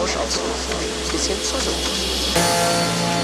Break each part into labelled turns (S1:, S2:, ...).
S1: Austausch aufsuchen. Ein bisschen versuchen.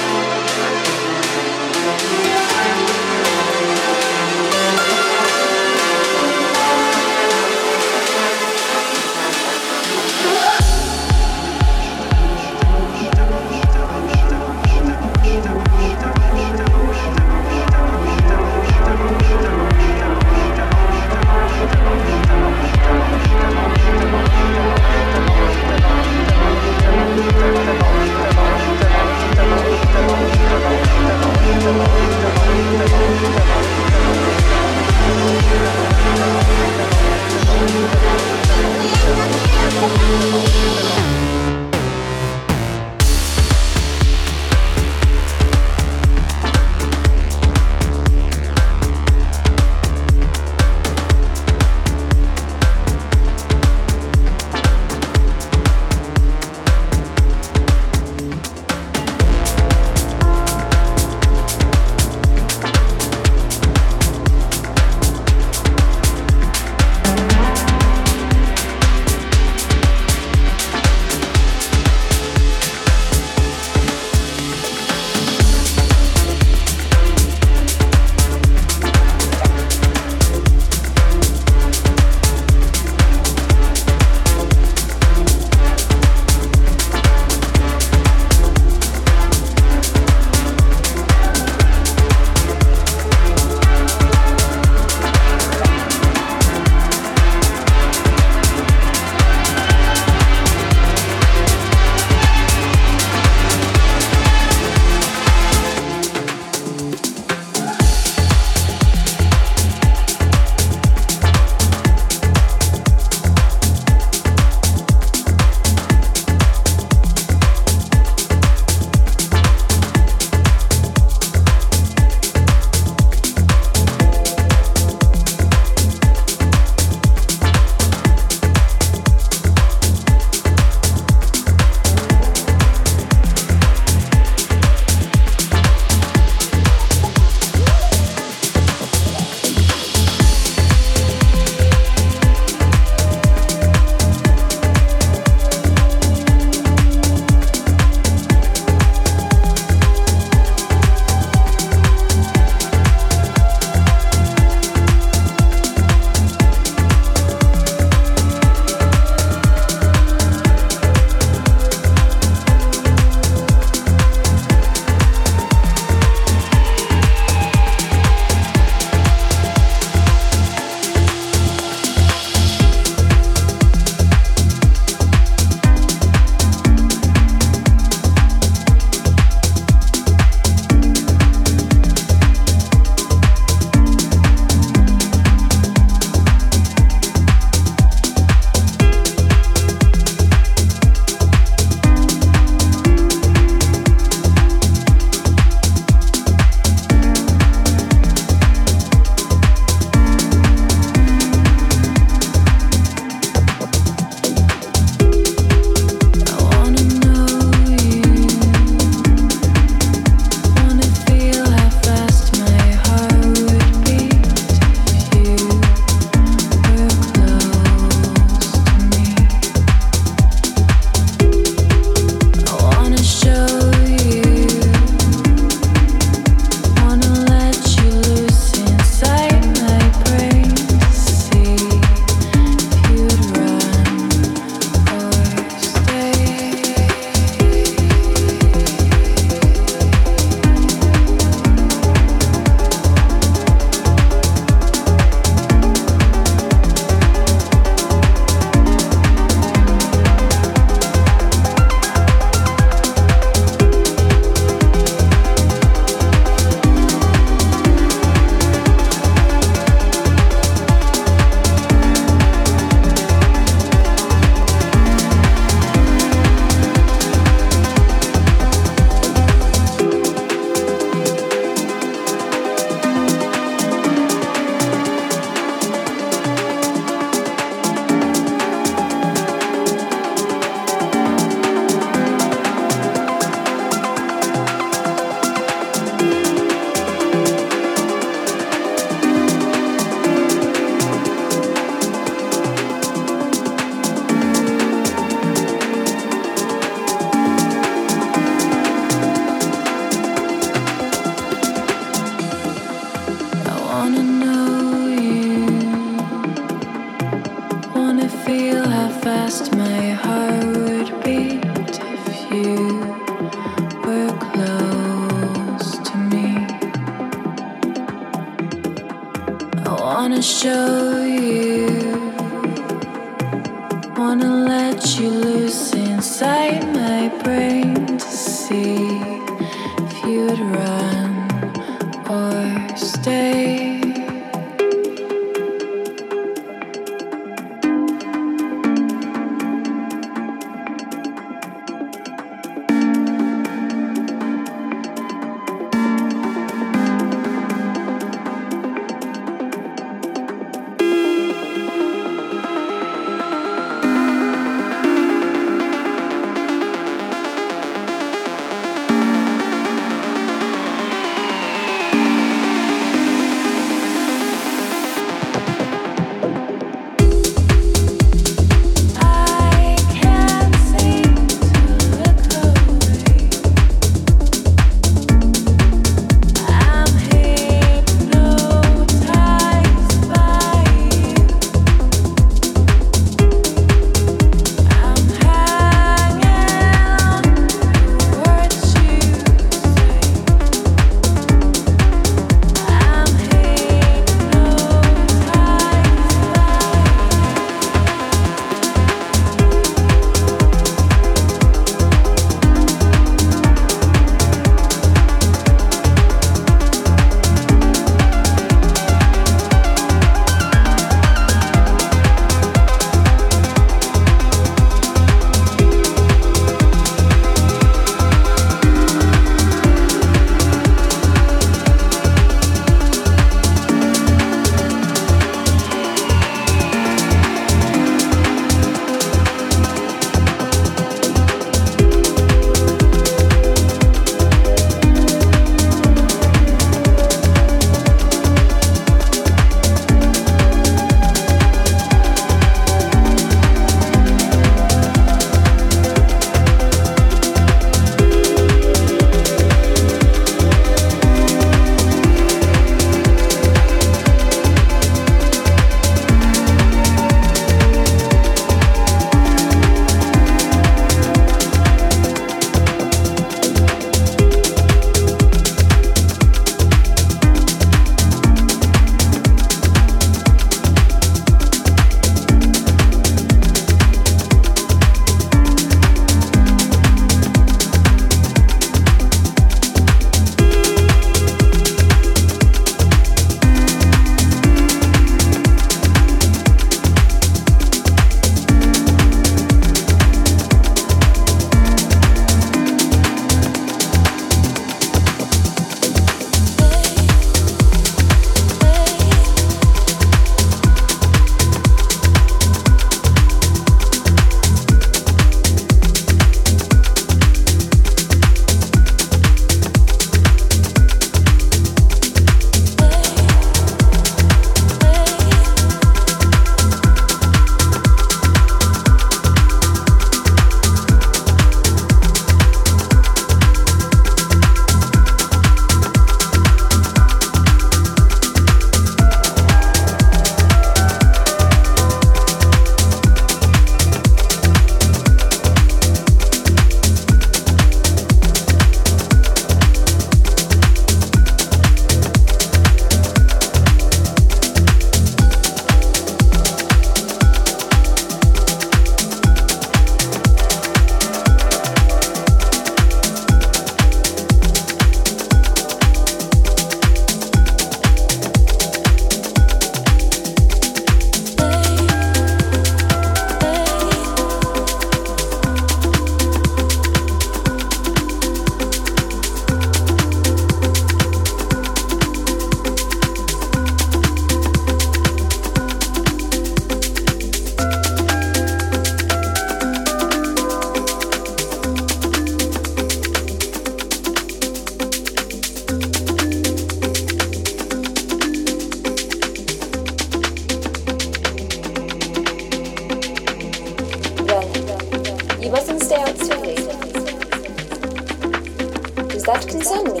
S2: Does that concern me?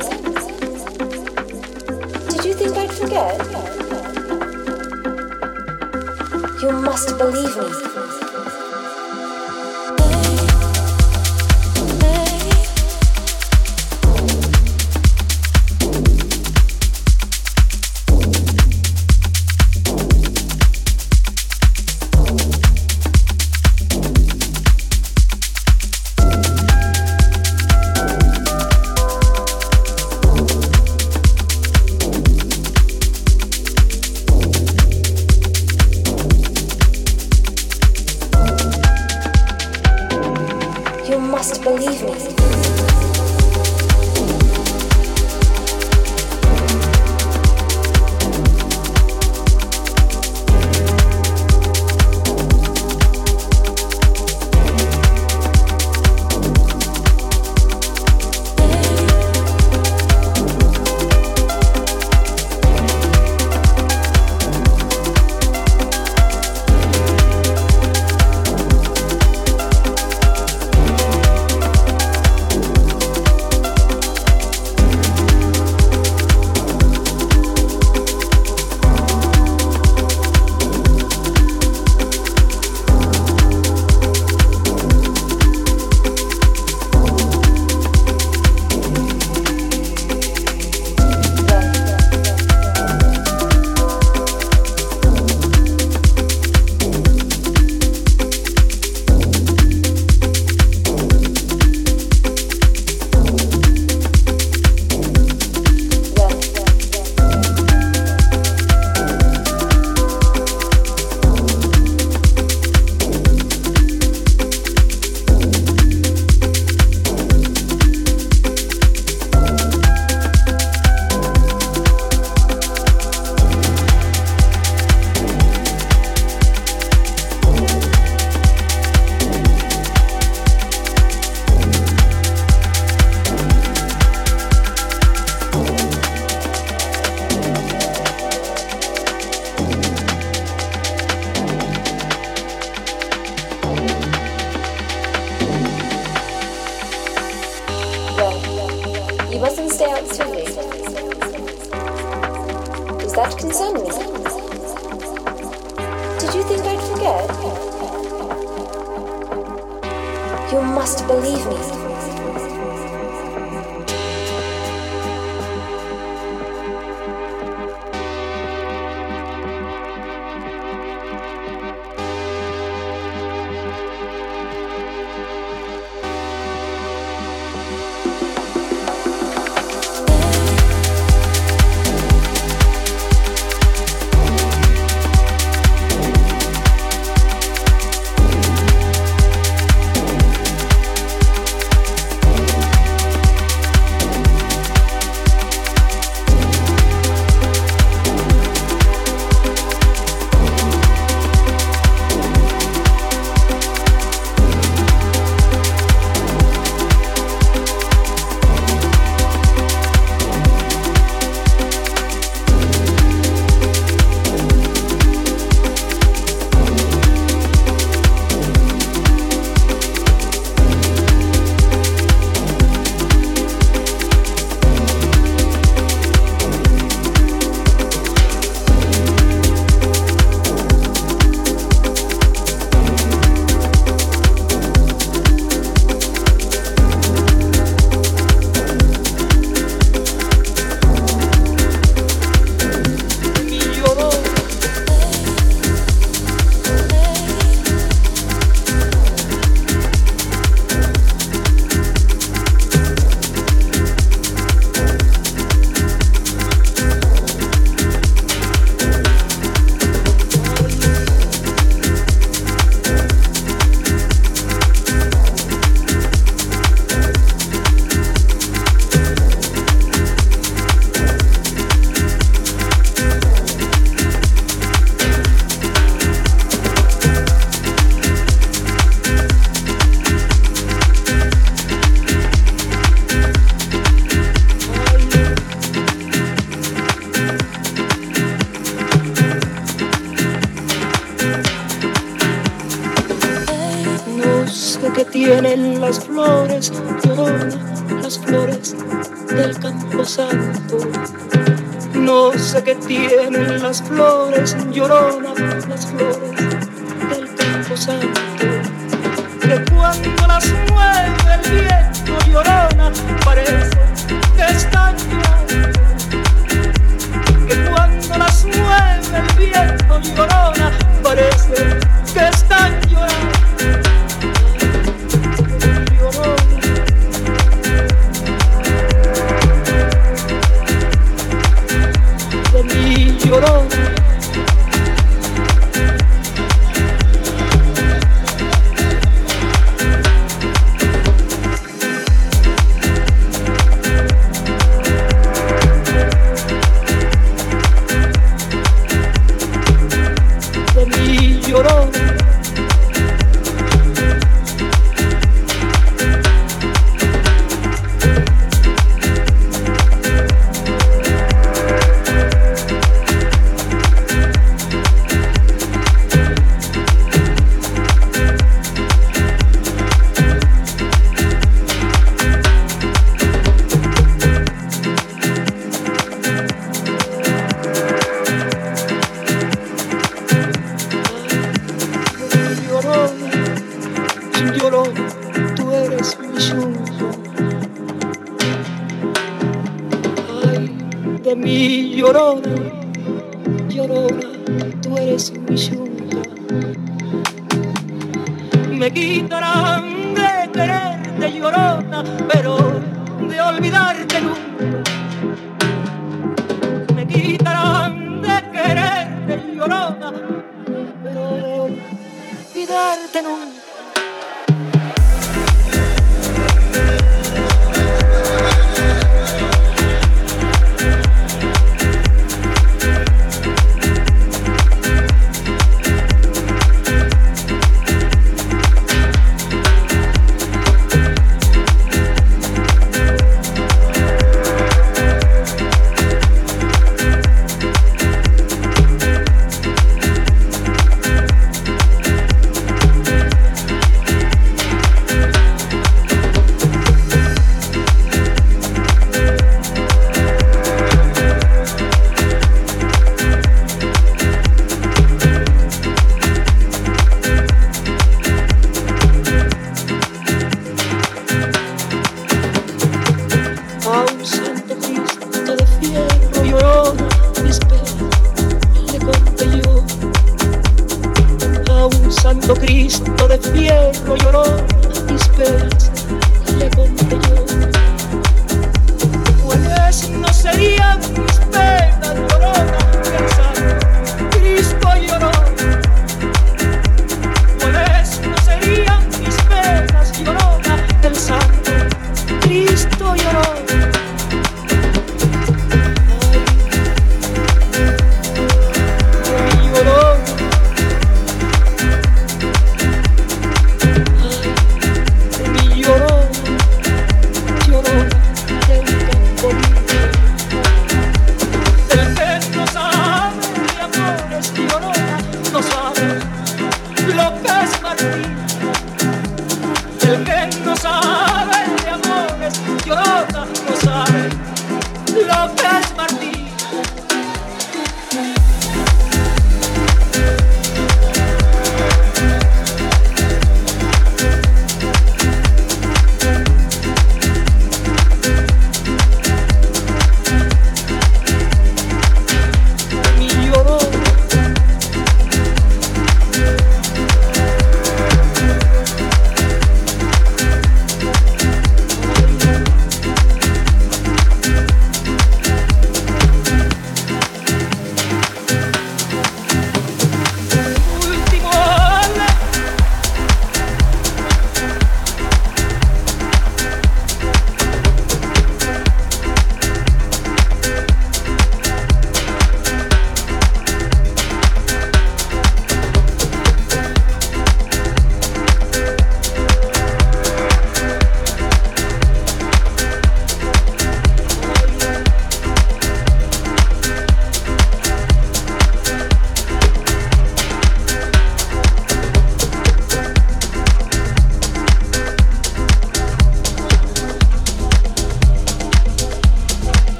S2: Did you think I'd forget? You must believe me.